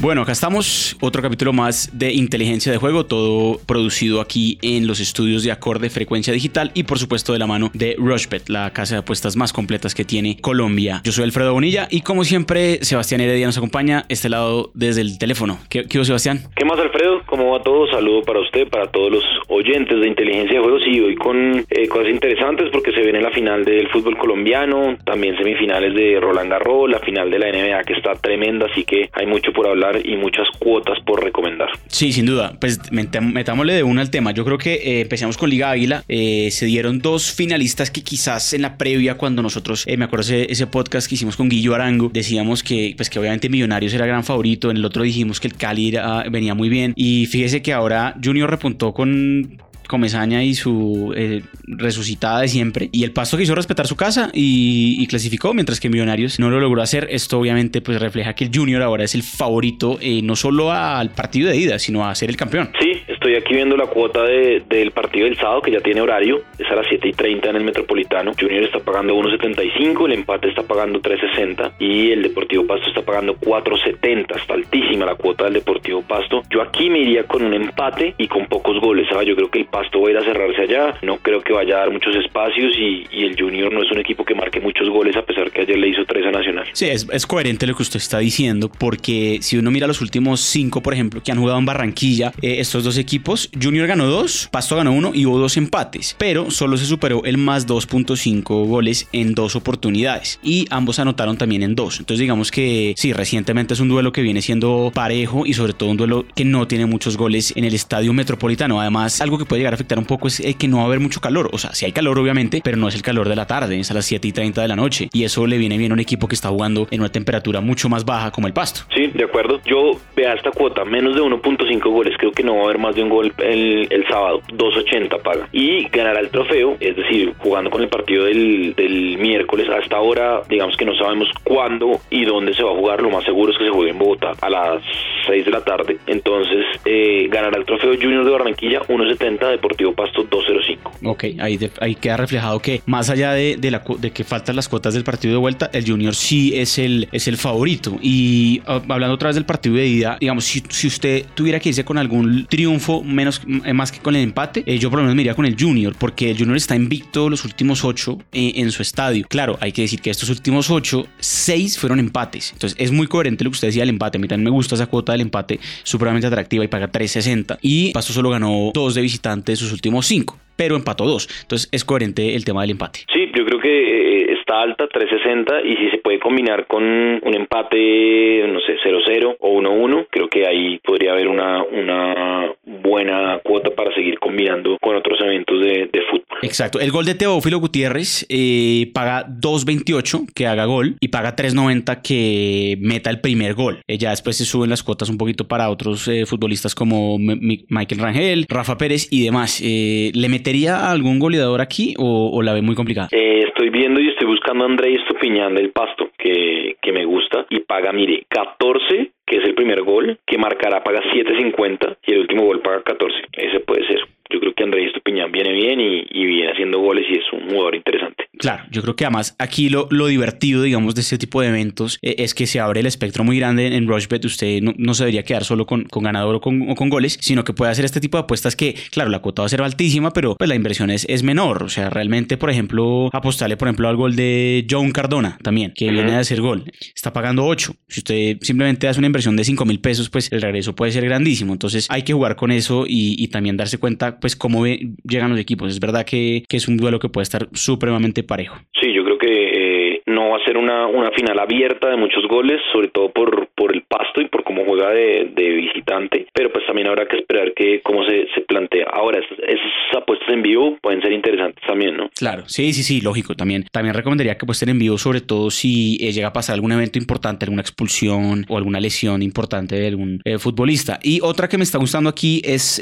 Bueno, acá estamos, otro capítulo más de inteligencia de juego, todo producido aquí en los estudios de acorde frecuencia digital y por supuesto de la mano de Rushbet, la casa de apuestas más completas que tiene Colombia. Yo soy Alfredo Bonilla y como siempre, Sebastián Heredia nos acompaña este lado desde el teléfono. ¿Qué, qué Sebastián? ¿Qué más, Alfredo? ¿Cómo va todo? Saludo para usted, para todos los oyentes de inteligencia de juegos y hoy con eh, cosas interesantes porque se viene la final del fútbol colombiano, también semifinales de Roland Garros, la final de la NBA que está tremenda, así que hay mucho por hablar y muchas cuotas por recomendar. Sí, sin duda. Pues metámosle de una al tema. Yo creo que eh, empecemos con Liga Águila. Eh, se dieron dos finalistas que quizás en la previa, cuando nosotros, eh, me acuerdo ese, ese, podcast que hicimos con Guillo Arango, decíamos que, pues que obviamente Millonarios era gran favorito. En el otro dijimos que el Cali venía muy bien. Y fíjese que ahora Junior repuntó con Comesaña y su eh, resucitada de siempre. Y el Pasto quiso respetar su casa y, clasificó, mientras que Millonarios no lo logró hacer. Esto obviamente pues refleja que el Junior ahora es el favorito eh, no solo al partido de ida, sino a ser el campeón. Sí, estoy aquí viendo la cuota del partido del sábado, que ya tiene horario. Es a las 7 y 30 en el Metropolitano. Junior está pagando 1.75, el empate está pagando 3.60 y el Deportivo Pasto está pagando 4.70. Está altísima la cuota del Deportivo Pasto. Yo aquí me iría con un empate y con pocos goles. Yo creo que el Pasto va a ir a cerrarse allá. No creo que vaya a dar muchos espacios y, el Junior no es un equipo que marque muchos goles a pesar que ayer le hizo tres a Nacional. Sí, es, coherente lo que usted está diciendo porque si uno mira los últimos cinco, por ejemplo, que han jugado en Barranquilla, eh, estos dos equipos, Junior ganó dos, Pasto ganó uno y hubo dos empates, pero solo se superó el más 2.5 goles en dos oportunidades y ambos anotaron también en dos. Entonces digamos que sí, recientemente es un duelo que viene siendo parejo y sobre todo un duelo que no tiene muchos goles en el estadio metropolitano. Además, algo que puede llegar a afectar un poco es que no va a haber mucho calor. O sea, si hay calor obviamente, pero no es el calor de la tarde, es a las 7 y 30 de la noche. Y eso le viene bien a un equipo que está jugando en una temperatura mucho más baja como el pasto. Sí, de acuerdo. Yo vea esta cuota, menos de 1.5 goles. Creo que no va a haber más de un gol el, el sábado. 2.80 paga. Y ganará el trofeo, es decir, jugando con el partido del, del miércoles. Hasta ahora, digamos que no sabemos cuándo y dónde se va a jugar. Lo más seguro es que se juegue en Bogotá a las 6 de la tarde. Entonces, eh, ganará el trofeo Junior de Barranquilla 1.70, Deportivo Pasto 2.05. Ok, ahí, ahí queda reflejado que más allá de, de, la, de que faltan las cuotas del partido de vuelta, el Junior sí es el, es el favorito. Y ah, hablando otra vez del partido de ida, digamos, si, si usted tuviera que irse con algún triunfo menos eh, más que con el empate, eh, yo por lo menos me iría con el Junior, porque el Junior está invicto los últimos 8 en su estadio. Claro, hay que decir que estos últimos 8, 6 fueron empates. Entonces es muy coherente lo que usted decía del empate. A mí también me gusta esa cuota del empate, supremamente atractiva y paga 3.60. Y Pasto solo ganó 2 de visitante de sus últimos 5 pero empató dos. Entonces es coherente el tema del empate. Sí, yo creo que eh, está alta, 360, y si se puede combinar con un empate, no sé, 0-0 o 1-1, creo que ahí podría haber una, una buena cuota para seguir combinando con otros eventos de, fútbol. Exacto. El gol de Teófilo Gutiérrez eh, paga 2.28 que haga gol y paga 3.90 que meta el primer gol. Eh, ya después se suben las cuotas un poquito para otros futbolistas como Michael Rangel, Rafa Pérez y demás. le mete ¿Metería algún goleador aquí o, la ve muy complicada? Eh, estoy viendo y estoy buscando a Andrés Estupiñán del Pasto, que, que me gusta, y paga, mire, 14 que es el primer gol, que marcará paga 7.50 y el último gol paga 14. Ese puede ser. Yo creo que Andrés Estupiñán viene bien y, viene haciendo goles y es un jugador interesante. Claro, yo creo que además aquí lo, lo divertido, digamos, de este tipo de eventos eh, es que se abre el espectro muy grande en Rushbet. Usted no, se debería quedar solo con, con ganador o con, con, goles, sino que puede hacer este tipo de apuestas que, claro, la cuota va a ser altísima, pero pues la inversión es, es menor. O sea, realmente, por ejemplo, apostarle, por ejemplo, al gol de John Cardona también, que viene de hacer gol. Está pagando 8. Si usted simplemente hace una inversión de 5 mil pesos, pues el regreso puede ser grandísimo. Entonces hay que jugar con eso y, también darse cuenta, pues, cómo llegan los equipos. Es verdad que, que es un duelo que puede estar supremamente parejo. Sí, yo creo que eh, no va a ser una, una final abierta de muchos goles, sobre todo por, por el pasto y por cómo juega de, de visitante, pero pues también habrá que esperar que cómo se, se plantea. Ahora, esas, esas, apuestas en vivo pueden ser interesantes también, ¿no? Claro, sí, sí, sí, lógico. También, también recomendaría que apuesten en vivo, sobre todo si eh, llega a pasar algún evento importante, alguna expulsión o alguna lesión importante de algún eh, futbolista. Y otra que me está gustando aquí es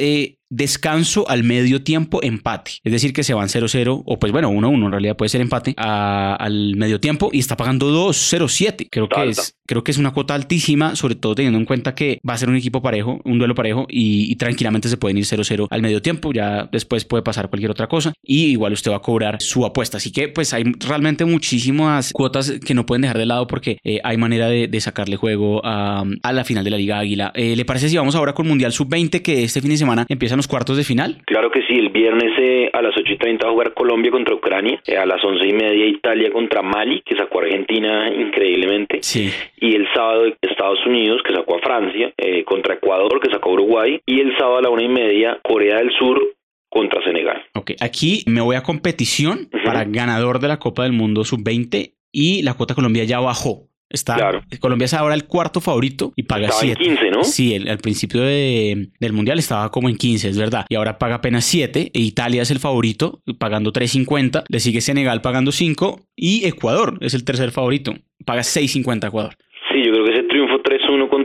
descanso al medio tiempo, empate. Es decir, que se van 0-0, o pues bueno, 1-1 en realidad puede ser empate al medio tiempo y está pagando 2-0-7. Creo que es creo que es una cuota altísima, sobre todo teniendo en cuenta que va a ser un equipo parejo, un duelo parejo y, tranquilamente se pueden ir 0-0 al medio tiempo, ya después puede pasar cualquier otra cosa y igual usted va a cobrar su apuesta. Así que pues hay realmente muchísimas cuotas que no pueden dejar de lado porque eh, hay manera de, sacarle juego a, la final de la Liga Águila. Eh, ¿Le parece si vamos ahora con Mundial Sub-20 que este fin de semana empiezan los cuartos de final? Claro que sí, el viernes eh, a las 8 y 30 va a jugar Colombia contra Ucrania, a las 11 y media Italia contra Mali, que sacó Argentina increíblemente. Sí. Y el sábado Estados Unidos, que sacó a Francia, eh, contra Ecuador, que sacó a Uruguay, y el sábado a la una y media, Corea del Sur contra Senegal. Ok, aquí me voy a competición para ganador de la Copa del Mundo Sub-20 y la cuota Colombia ya bajó. Está, Colombia es ahora el cuarto favorito y paga 7. 15, ¿no? Sí, al principio de, del Mundial estaba como en 15, es verdad. Y ahora paga apenas 7. E Italia es el favorito, pagando 3.50. Le sigue Senegal pagando 5. Y Ecuador es el tercer favorito, paga 6.50 Ecuador. Sí, yo creo que ese triunfo 3-1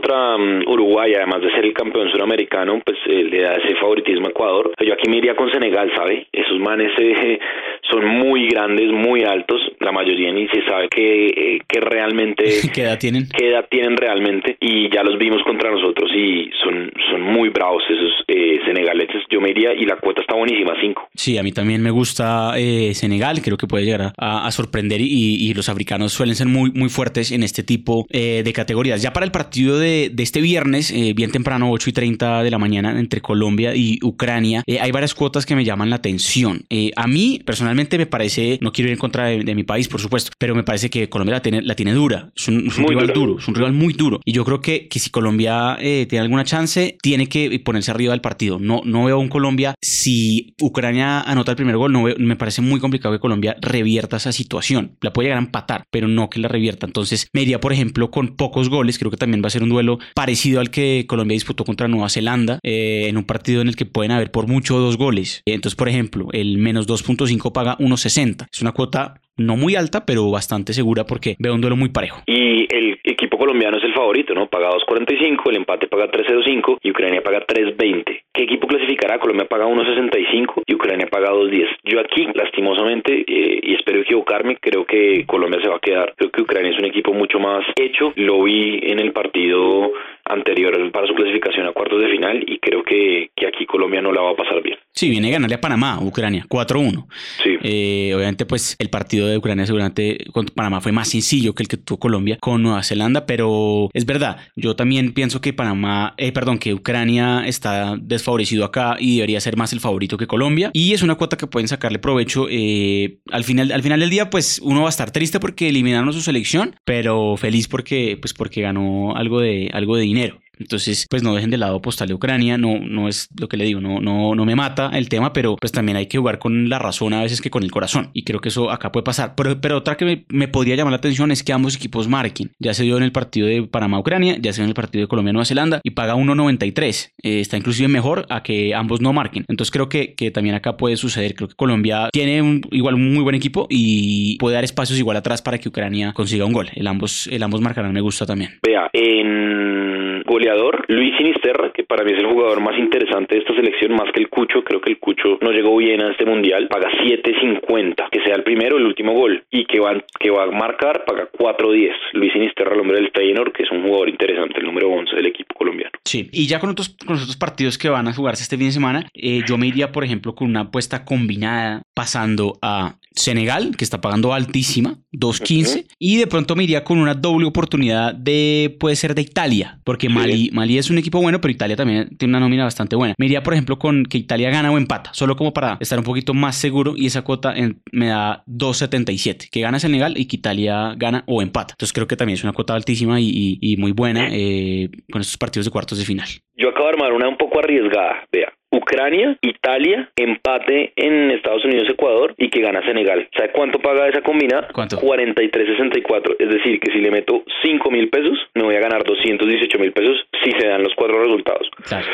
contra um, Uruguay, además de ser el campeón suramericano, pues eh, le da ese favoritismo a Ecuador. Yo aquí me iría con Senegal, ¿sabe? Esos manes eh, son muy grandes, muy altos, la mayoría ni se sabe que, eh, que realmente... ¿Qué edad tienen? ¿Qué edad tienen realmente? Y ya los vimos contra nosotros y son, son muy bravos esos eh, senegaleses. Yo me iría y la cuota está buenísima, 5. Sí, a mí también me gusta eh, Senegal, creo que puede llegar a, sorprender y, los africanos suelen ser muy, muy fuertes en este tipo de categorías. Ya para el partido de, de este viernes, bien temprano, 8 y 30 de la mañana, entre Colombia y Ucrania, hay varias cuotas que me llaman la atención. a mí, personalmente, me parece, no quiero ir en contra de, mi país, por supuesto, pero me parece que Colombia la tiene, la tiene dura. Es un, rival duro, es un rival muy duro. Y yo creo que, que si Colombia eh, tiene alguna chance, tiene que ponerse arriba del partido. No, no veo a un Colombia, si Ucrania anota el primer gol, no me parece muy complicado que Colombia revierta esa situación. La puede llegar a empatar, pero no que la revierta. Entonces, me iría, por ejemplo, con pocos goles. Creo que también va a ser un duelo parecido al que Colombia disputó contra Nueva Zelanda, eh, en un partido en el que pueden haber por mucho dos goles. Entonces, por ejemplo, el menos 2.5 paga 1.60. Es una cuota no muy alta, pero bastante segura porque veo un duelo muy parejo. Y el equipo colombiano es el favorito, ¿no? Paga 2.45, el empate paga 3.05 y Ucrania paga 3.20. ¿Qué equipo clasificará? Colombia paga 1.65 y Ucrania paga 2.10. Yo aquí, lastimosamente, eh, y espero equivocarme, creo que Colombia se va a quedar. Creo que Ucrania es un equipo mucho más hecho. Lo vi en el partido anterior para su clasificación a cuartos de final y creo que, que aquí Colombia no la va a pasar bien. Sí, viene a ganarle a Panamá, Ucrania, 4-1. Sí. Eh, obviamente, pues el partido de Ucrania seguramente con Panamá fue más sencillo que el que tuvo Colombia con Nueva Zelanda, pero es verdad, yo también pienso que Panamá, eh, perdón, que Ucrania está desfavorecido acá y debería ser más el favorito que Colombia y es una cuota que pueden sacarle provecho. Eh, al, final, al final del día, pues uno va a estar triste porque eliminaron a su selección, pero feliz porque, pues, porque ganó algo de, algo de dinero. Entonces, pues no dejen de lado postal de Ucrania, no, no es lo que le digo, no, no, no me mata el tema, pero pues también hay que jugar con la razón a veces que con el corazón. Y creo que eso acá puede pasar. Pero, pero otra que me, podría llamar la atención es que ambos equipos marquen. Ya se dio en el partido de Panamá-Ucrania, ya se dio en el partido de Colombia-Nueva Zelanda y paga 1.93. Eh, está inclusive mejor a que ambos no marquen. Entonces creo que, que también acá puede suceder. Creo que Colombia tiene un, igual un muy buen equipo y puede dar espacios igual atrás para que Ucrania consiga un gol. El ambos, el ambos marcarán me gusta también. Vea, en goleador, Luis Sinisterra, que para mí es el jugador más interesante de esta selección, más que el Cucho. Creo que el Cucho no llegó bien a este mundial. Paga 7.50, que sea el primero, el último gol. Y que va, que va a marcar, paga 4.10. Luis Sinisterra, el hombre del Feyenoord, que es un jugador interesante, el número 11 del equipo colombiano. Sí, y ya con otros, con otros partidos que van a jugarse este fin de semana, eh, yo me iría, por ejemplo, con una apuesta combinada pasando a Senegal, que está pagando altísima, 2.15, y de pronto me iría con una doble oportunidad de, puede ser de Italia, porque Mali, Mali es un equipo bueno, pero Italia también tiene una nómina bastante buena. Me iría, por ejemplo, con que Italia gana o empata, solo como para estar un poquito más seguro, y esa cuota me da 2.77, que gana Senegal y que Italia gana o empata. Entonces creo que también es una cuota altísima y, muy buena eh, con estos partidos de cuartos de final. Yo acabo de armar una un poco arriesgada, vea. Ucrania, Italia, empate en Estados Unidos, Ecuador y que gana Senegal. ¿Sabe cuánto paga esa combinada? ¿Cuánto? 43.64. Es decir, que si le meto 5 mil pesos, me voy a ganar 218 mil pesos si se dan los cuatro resultados. Claro.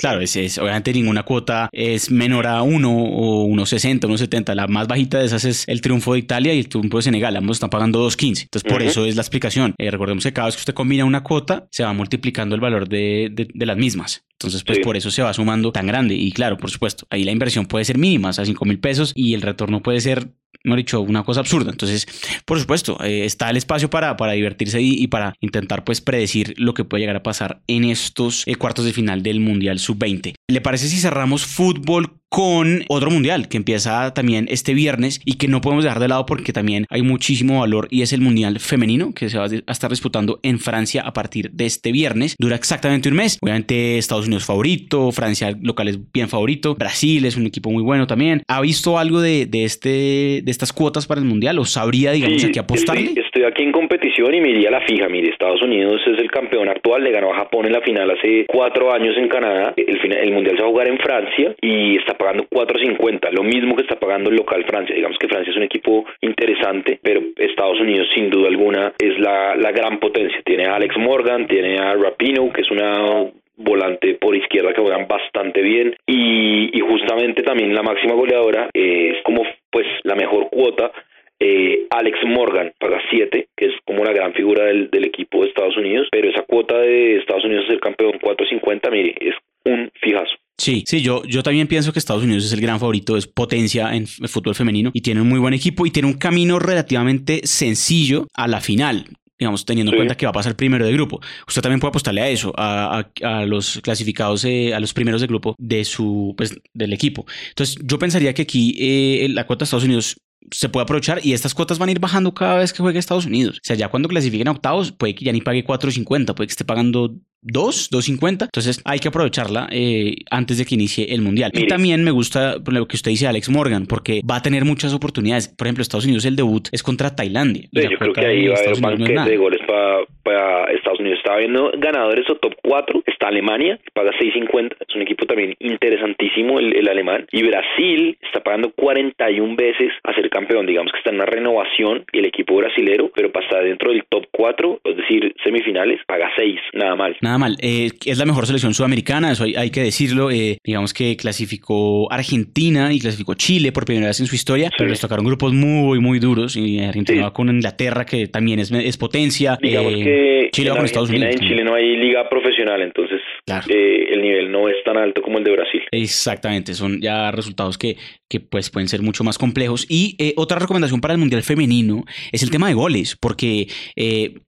Claro, es, es, obviamente ninguna cuota es menor a 1 o 1.60, 1.70. La más bajita de esas es el triunfo de Italia y el triunfo de Senegal. Ambos están pagando 2.15. Entonces, por eso es la explicación. Eh, recordemos que cada vez que usted combina una cuota, se va multiplicando el valor de, de, las mismas. Entonces, pues por eso se va sumando tan grande. Y claro, por supuesto, ahí la inversión puede ser mínima, o sea, 5 mil pesos, y el retorno puede ser he dicho, una cosa absurda. Entonces, por supuesto, eh, está el espacio para, para divertirse y, y, para intentar pues predecir lo que puede llegar a pasar en estos eh, cuartos de final del Mundial Sub-20. ¿Le parece si cerramos fútbol con otro mundial que empieza también este viernes y que no podemos dejar de lado porque también hay muchísimo valor y es el mundial femenino que se va a estar disputando en Francia a partir de este viernes. Dura exactamente un mes. Obviamente Estados Unidos favorito, Francia local es bien favorito, Brasil es un equipo muy bueno también. ¿Ha visto algo de, de este, de estas cuotas para el mundial o sabría, digamos, aquí apostarle? Estoy, estoy, aquí en competición y me iría a la fija. Mire, Estados Unidos es el campeón actual, le ganó a Japón en la final hace cuatro años en Canadá. El, final, el mundial se va a jugar en Francia y está pagando 4.50, lo mismo que está pagando el local Francia. Digamos que Francia es un equipo interesante, pero Estados Unidos sin duda alguna es la, la gran potencia. Tiene a Alex Morgan, tiene a Rapino, que es una volante por izquierda que juegan bastante bien y, justamente también la máxima goleadora es como pues la mejor cuota eh, Alex Morgan paga 7, que es como una gran figura del, del, equipo de Estados Unidos, pero esa cuota de Estados Unidos es el campeón 4.50, mire, es un fijazo. Sí, sí, yo, yo también pienso que Estados Unidos es el gran favorito, es potencia en el fútbol femenino y tiene un muy buen equipo y tiene un camino relativamente sencillo a la final digamos, teniendo en cuenta que va a pasar primero de grupo. Usted también puede apostarle a eso, a, a, los clasificados, eh, a los primeros de grupo de su, pues, del equipo. Entonces, yo pensaría que aquí eh, la cuota de Estados Unidos se puede aprovechar y estas cuotas van a ir bajando cada vez que juegue Estados Unidos. O sea, ya cuando clasifiquen a octavos, puede que ya ni pague 4.50, puede que esté pagando 2, 2.50. Entonces hay que aprovecharla eh, antes de que inicie el mundial. Y también me gusta lo que usted dice, Alex Morgan, porque va a tener muchas oportunidades. Por ejemplo, Estados Unidos, el debut es contra Tailandia. yo creo que ahí va a haber banquete de goles para, Estados Unidos. Estaba viendo ganadores o top 4. Está Alemania, paga 6.50. Es un equipo también interesantísimo el, el, alemán. Y Brasil está pagando 41 veces a ser campeón. Digamos que está en una renovación y el equipo brasilero, pero para estar dentro del top 4, es decir, semifinales, paga 6. Nada mal. Nada mal. Eh, es la mejor selección sudamericana, eso hay, que decirlo. Eh, digamos que clasificó Argentina y clasificó Chile por primera vez en su historia, pero les tocaron grupos muy, muy duros. Y Argentina va con Inglaterra, que también es, es potencia. Digamos eh, que Chile va con Estados Unidos. En Chile no hay liga profesional, entonces el nivel no es tan alto como el de Brasil. Exactamente, son ya resultados que, que pues pueden ser mucho más complejos. Y otra recomendación para el Mundial Femenino es el tema de goles, porque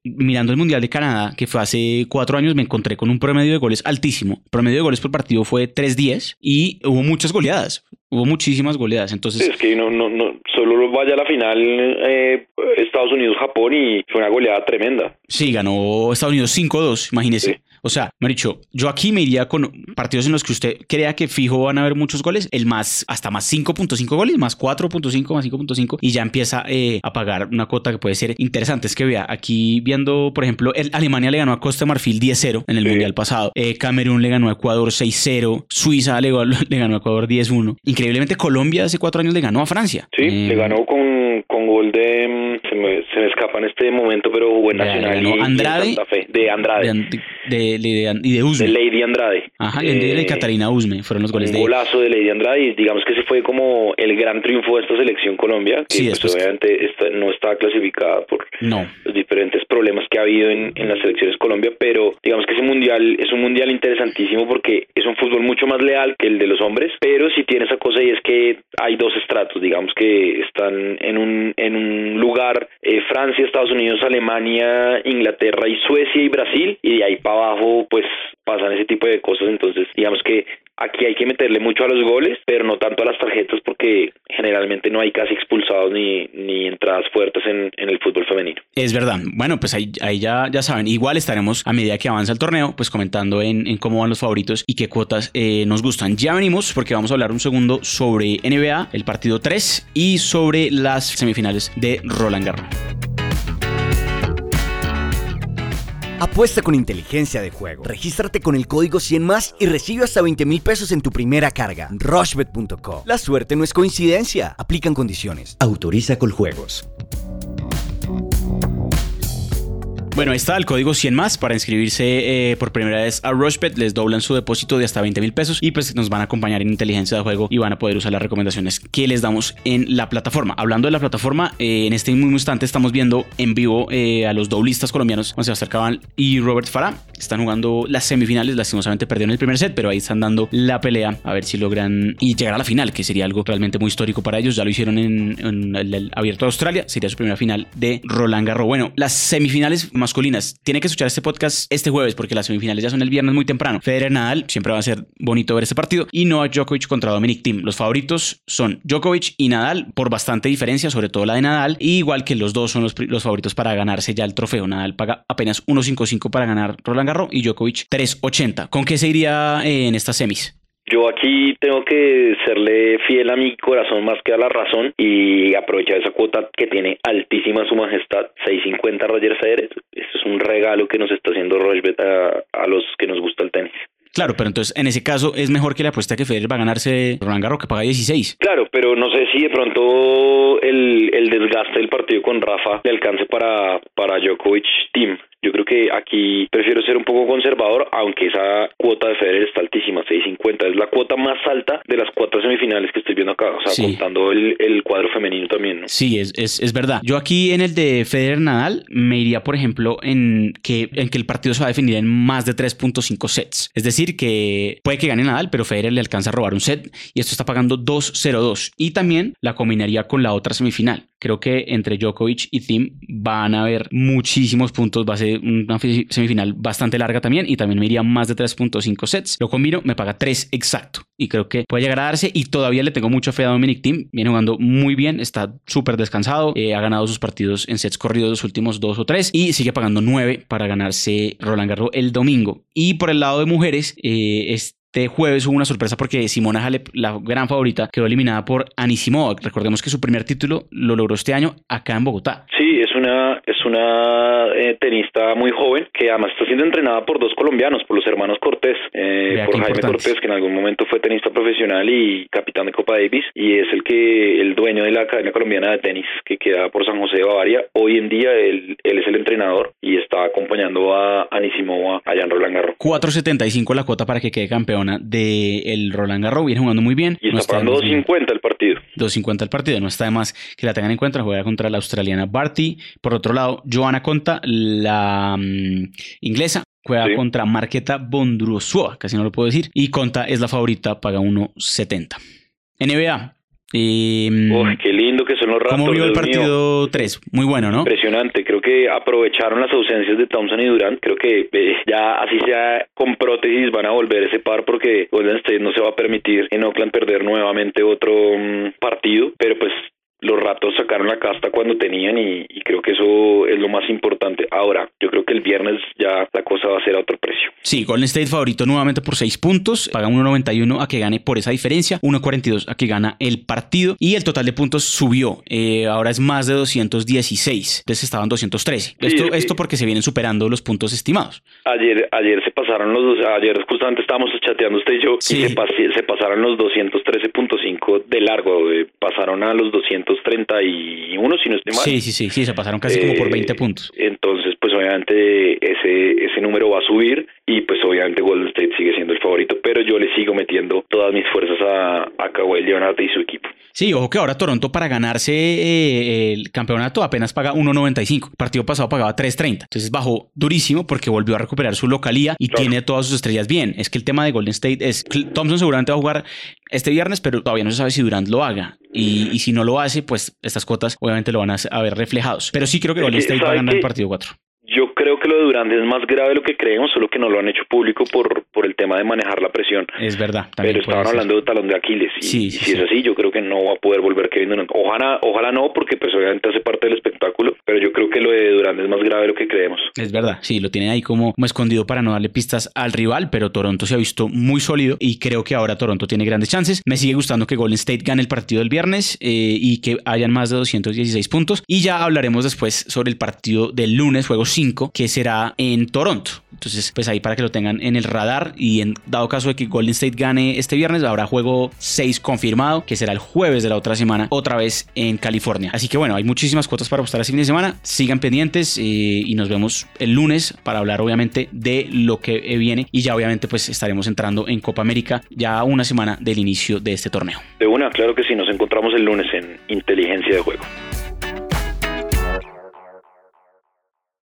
mirando el Mundial de Canadá, que fue hace cuatro años, me encontré con un promedio de goles altísimo. El promedio de goles por partido fue 3-10 y hubo muchas goleadas. Hubo muchísimas goleadas. Entonces, es que no, no, no, solo vaya a la final eh, Estados Unidos-Japón y fue una goleada tremenda. Sí, ganó Estados Unidos 5-2, imagínese. O sea, me ha dicho, yo aquí me iría con partidos en los que usted crea que fijo van a haber muchos goles, el más, hasta más 5.5 goles, más 4.5, más 5.5, y ya empieza eh, a pagar una cuota que puede ser interesante. Es que vea, aquí viendo, por ejemplo, el, Alemania le ganó a Costa Marfil 10-0 en el Mundial pasado, eh, Camerún le ganó a Ecuador 6-0, Suiza le, le, ganó a Ecuador 10-1. Increíblemente, Colombia hace cuatro años le ganó a Francia. Sí, le eh, ganó con, con gol de. Mm, se me, se me, escapa en este momento, pero jugó en Nacional. Y, Andrade. de Andrade. De, y de Usme. De Lady Andrade. Ajá, y de eh, Catarina Usme fueron los goles un de. golazo de Lady Andrade y digamos que ese fue como el gran triunfo de esta selección Colombia, que pues, obviamente no está clasificada por los diferentes problemas que ha habido en, en las selecciones Colombia, pero digamos que ese mundial es un mundial interesantísimo porque es un fútbol mucho más leal que el de los hombres, pero sí tiene esa cosa y es que hay dos estratos, digamos que están en un, en un lugar eh, Francia, Estados Unidos, Alemania, Inglaterra y Suecia y Brasil, y de ahí para abajo pues pasan ese tipo de cosas, entonces digamos que aquí hay que meterle mucho a los goles, pero no tanto a las tarjetas porque generalmente no hay casi expulsados ni, ni entradas fuertes en, en el fútbol femenino. Es verdad, bueno pues ahí, ahí ya, ya saben, igual estaremos a medida que avanza el torneo pues comentando en, en cómo van los favoritos y qué cuotas eh, nos gustan. Ya venimos porque vamos a hablar un segundo sobre NBA, el partido 3 y sobre las semifinales de Roland Garros. Apuesta con inteligencia de juego. Regístrate con el código 100 más y recibe hasta 20 mil pesos en tu primera carga. Rushbet.com. La suerte no es coincidencia. Aplican condiciones. Autoriza con juegos. Bueno, ahí está el código 100 más para inscribirse eh, por primera vez a Rushbet. Les doblan su depósito de hasta 20 mil pesos y pues nos van a acompañar en inteligencia de juego y van a poder usar las recomendaciones que les damos en la plataforma. Hablando de la plataforma, eh, en este mismo instante estamos viendo en vivo eh, a los doblistas colombianos, Juan Sebastián Cabal y Robert Farah. Están jugando las semifinales, lastimosamente perdieron el primer set, pero ahí están dando la pelea a ver si logran y llegar a la final, que sería algo realmente muy histórico para ellos. Ya lo hicieron en, el, el Abierto de Australia, sería su primera final de Roland Garros. Bueno, las semifinales masculinas. Tiene que escuchar este podcast este jueves porque las semifinales ya son el viernes muy temprano. Federer Nadal, siempre va a ser bonito ver este partido. Y Novak Djokovic contra Dominic Thiem. Los favoritos son Djokovic y Nadal por bastante diferencia, sobre todo la de Nadal. Y igual que los dos son los, favoritos para ganarse ya el trofeo. Nadal paga apenas 1.55 para ganar Roland Garros y Djokovic 3.80. ¿Con qué se iría eh, en estas semis? Yo aquí tengo que serle fiel a mi corazón más que a la razón y aprovechar esa cuota que tiene altísima su majestad, 650 Roger Federer. Es un regalo que nos está haciendo Rochbet a, a los que nos gusta el tenis. Claro, pero entonces en ese caso es mejor que la apuesta que Federer va a ganarse Roland Garros que paga 16. Claro, pero no sé si de pronto el, el desgaste del partido con Rafa le alcance para, para Djokovic Team. Yo creo que aquí prefiero ser un poco conservador, aunque esa cuota de Federer está altísima, 6.50. Es la cuota más alta de las cuatro semifinales que estoy viendo acá, o sea, Sí. contando el, el cuadro femenino también, ¿no? Sí, es, es, es verdad. Yo aquí en el de Federer Nadal me iría, por ejemplo, en que, en que el partido se va a definir en más de 3.5 sets. Es decir, que puede que gane Nadal, pero Federer le alcanza a robar un set y esto está pagando 2.02. Y también la combinaría con la otra semifinal. Creo que entre Djokovic y Thiem van a haber muchísimos puntos. Va a ser una fi- semifinal bastante larga también y también me iría más de 3.5 sets. Lo combino, me paga 3 exacto. Y creo que puede llegar a darse y todavía le tengo mucha fe a Dominic Thiem. Viene jugando muy bien, está súper descansado, eh, ha ganado sus partidos en sets corridos los últimos dos o tres y sigue pagando 9 para ganarse Roland Garros el domingo. Y por el lado de mujeres, eh, este jueves hubo una sorpresa porque Simona Halep, la gran favorita, quedó eliminada por Anisimova. Recordemos que su primer título lo logró este año acá en Bogotá. Sí, es una es una eh, tenista muy joven que además está siendo entrenada por dos colombianos, por los hermanos Cortés, eh, por Jaime. Cortés, que en algún momento fue tenista profesional y capitán de Copa Davis, y es el que el dueño de la Academia Colombiana de Tenis que queda por San José de Bavaria. Hoy en día él, él es el entrenador y está acompañando a Anisimova allá en Roland Garros. 4.75 la cuota para que quede campeona del Roland Garros. Viene jugando muy bien. Y No está pagando más bien. 2.50 el partido. 2.50 el partido. No está de más que la tengan en cuenta. Juega contra la australiana Barty. Por otro lado, Joanna Conta, la mm, inglesa, juega Sí. contra Marqueta Bondrousova. Casi no lo puedo decir. Y Conta es la favorita, paga 1.70. NBA. Eh, Uy, qué lindo que son los Raptors. ¿Cómo vio el partido 3? Muy bueno, ¿no? Impresionante, creo que aprovecharon las ausencias de Thompson y Durant, creo que eh, ya así sea con prótesis van a volver ese par porque Golden State no se va a permitir en Oakland perder nuevamente otro mm, partido, pero pues los ratos sacaron la casta cuando tenían y, y creo que eso es lo más importante. Ahora, yo creo que el viernes ya la cosa va a ser a otro precio. Sí, Golden State favorito nuevamente por 6 puntos. Paga 1.91 a que gane por esa diferencia. 1.42 a que gana el partido. Y el total de puntos subió. Eh, ahora es más de 216. Entonces estaban 213. esto, sí. esto porque se vienen superando los puntos estimados. Ayer, ayer se pasaron los dos, ayer justamente estábamos chateando usted y yo Sí. y se, pas- se pasaron los 213.5 de largo, eh, pasaron a los 231 si no estoy mal. Sí, sí, sí, sí, se pasaron casi como por Eh, 20 puntos. Entonces, pues obviamente ese, ese número va a subir y pues obviamente Golden State sigue siendo el favorito, pero yo le sigo metiendo todas mis fuerzas a, a Kawhi Leonard y su equipo. Sí, ojo que ahora Toronto para ganarse eh, el campeonato apenas paga 1.95. El partido pasado pagaba 3.30. Entonces bajó durísimo porque volvió a recuperar su localía y Claro. tiene todas sus estrellas bien. Es que el tema de Golden State es Thompson seguramente va a jugar este viernes, pero todavía no se sabe si Durant lo haga. Y, y si no lo hace, pues estas cuotas obviamente lo van a a ver reflejados. Pero sí creo que Golden que, State va a ¿sabe ganar el partido 4. Yo creo que lo de Durant es más grave de lo que creemos, solo que no lo han hecho público por, por el tema de manejar la presión. Es verdad. También Pero estaban ser. hablando de talón de Aquiles y, Sí, y sí, si sí. es así, yo creo que no va a poder volver Kevin Durant. Ojalá, ojalá no, porque pues obviamente hace parte del espectáculo, pero yo creo que lo de Durant es más grave de lo que creemos. Es verdad, sí, lo tienen ahí como, como escondido para no darle pistas al rival, pero Toronto se ha visto muy sólido y creo que ahora Toronto tiene grandes chances. Me sigue gustando que Golden State gane el partido del viernes eh, y que hayan más de 216 puntos. Y ya hablaremos después sobre el partido del lunes, juego 5, que será en Toronto. Entonces, pues ahí para que lo tengan en el radar y en dado caso de que Golden State gane este viernes, habrá juego 6 confirmado, que será el jueves de la otra semana, otra vez en California. Así que bueno, hay muchísimas cuotas para apostar este fin de semana. Sigan pendientes eh, y nos vemos el lunes para hablar obviamente de lo que viene y ya obviamente pues estaremos entrando en Copa América ya una semana del inicio de este torneo. De una, claro que sí, nos encontramos el lunes en Inteligencia de Juego.